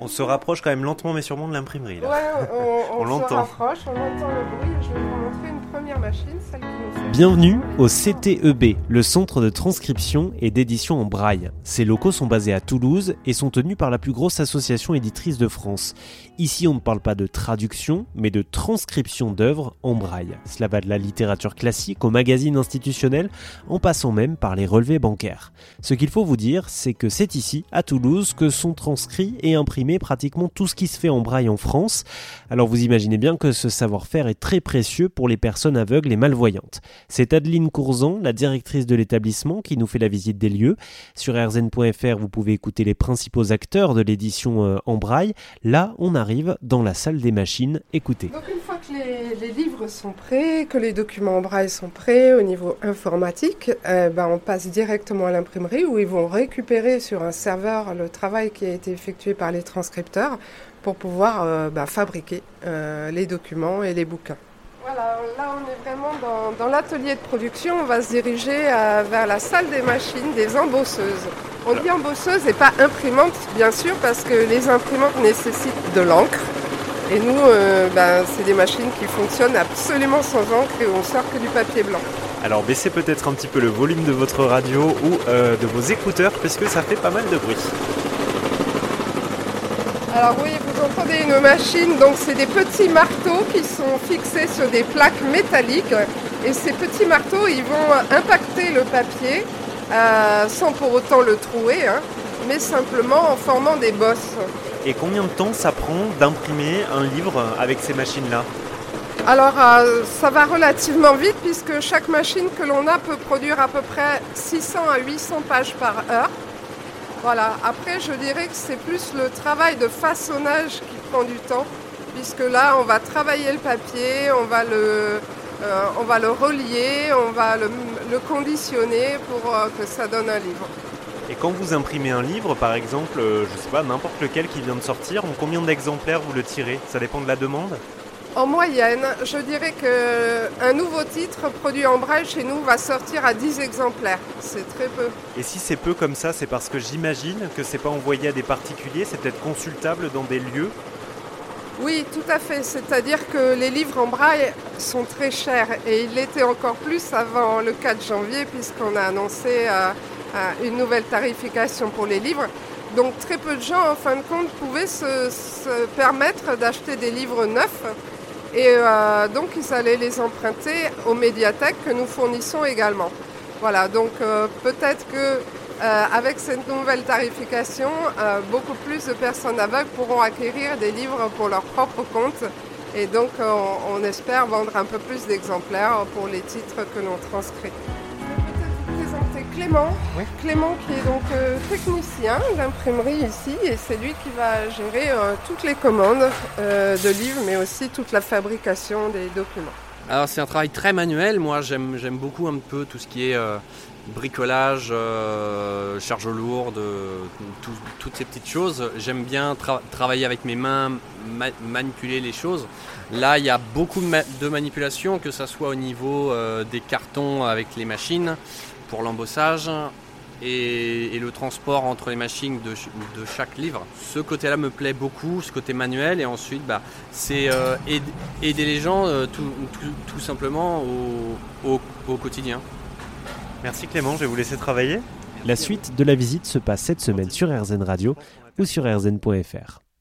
On se rapproche quand même lentement mais sûrement de l'imprimerie. Ouais, on, on, se rapproche, on entend le bruit. Je vais vous montrer Bienvenue au CTEB, le centre de transcription et d'édition en braille. Ces locaux sont basés à Toulouse et sont tenus par la plus grosse association éditrice de France. Ici, on ne parle pas de traduction, mais de transcription d'œuvres en braille. Cela va de la littérature classique au magazine institutionnel, en passant même par les relevés bancaires. Ce qu'il faut vous dire, c'est que c'est ici, à Toulouse, que sont transcrits et imprimés pratiquement tout ce qui se fait en braille en France. Alors vous imaginez bien que ce savoir-faire est très précieux pour les personnes aveugles et malvoyantes. C'est Adeline Courzan, la directrice de l'établissement, qui nous fait la visite des lieux. Sur rzn.fr, vous pouvez écouter les principaux acteurs de l'édition euh, en braille. Là, on arrive dans la salle des machines. Écoutez. Donc une fois que les, livres sont prêts, que les documents en braille sont prêts au niveau informatique, euh, ben, on passe directement à l'imprimerie où ils vont récupérer sur un serveur le travail qui a été effectué par les transcripteurs pour pouvoir euh, ben, fabriquer les documents et les bouquins. Là on est vraiment dans, l'atelier de production. On va se diriger euh, vers la salle des machines, des embosseuses. On dit embosseuse et pas imprimante, bien sûr, parce que les imprimantes nécessitent de l'encre. Et nous, euh, ben, c'est des machines qui fonctionnent absolument sans encre et on sort que du papier blanc. Alors baissez peut-être un petit peu le volume de votre radio ou euh, de vos écouteurs, puisque ça fait pas mal de bruit. Alors oui, vous entendez une machine, donc c'est des petits marteaux qui sont fixés sur des plaques métalliques. Et ces petits marteaux, ils vont impacter le papier euh, sans pour autant le trouer, hein, mais simplement en formant des bosses. Et combien de temps ça prend d'imprimer un livre avec ces machines-là? Alors euh, ça va relativement vite puisque chaque machine que l'on a peut produire à peu près 600 à 800 pages par heure. Voilà, après je dirais que c'est plus le travail de façonnage qui prend du temps, puisque là on va travailler le papier, on va le, euh, relier, on va le, conditionner pour euh, que ça donne un livre. Et quand vous imprimez un livre, par exemple, euh, je sais pas, n'importe lequel qui vient de sortir, en combien d'exemplaires vous le tirez? Ça dépend de la demande? En moyenne, je dirais qu'un nouveau titre produit en braille chez nous va sortir à 10 exemplaires. C'est très peu. Et si c'est peu comme ça, c'est parce que j'imagine que c'est pas envoyé à des particuliers, c'est peut-être consultable dans des lieux? Oui, tout à fait. C'est-à-dire que les livres en braille sont très chers et il l'était encore plus avant le 4 janvier puisqu'on a annoncé euh, euh, une nouvelle tarification pour les livres. Donc très peu de gens, en fin de compte, pouvaient se permettre d'acheter des livres neufs et euh, donc, ils allaient les emprunter aux médiathèques que nous fournissons également. Voilà, donc euh, peut-être que euh, avec cette nouvelle tarification, beaucoup plus de personnes aveugles pourront acquérir des livres pour leur propre compte. Et donc, on espère vendre un peu plus d'exemplaires pour les titres que l'on transcrit. Clément. Clément qui est donc euh, technicien d'imprimerie ici et c'est lui qui va gérer euh, toutes les commandes euh, de livres mais aussi toute la fabrication des documents. Alors c'est un travail très manuel, moi j'aime beaucoup un peu tout ce qui est bricolage, charge lourde, toutes ces petites choses. J'aime bien travailler avec mes mains, manipuler les choses. Là, il y a beaucoup de manipulation, que ce soit au niveau des cartons avec les machines, pour l'embossage et, le transport entre les machines de, chaque livre. Ce côté-là me plaît beaucoup, ce côté manuel, et ensuite bah, c'est euh, aider les gens euh, tout, simplement au, au quotidien. Merci Clément, je vais vous laisser travailler. La suite de la visite se passe cette semaine sur RZN Radio ou sur rzn.fr.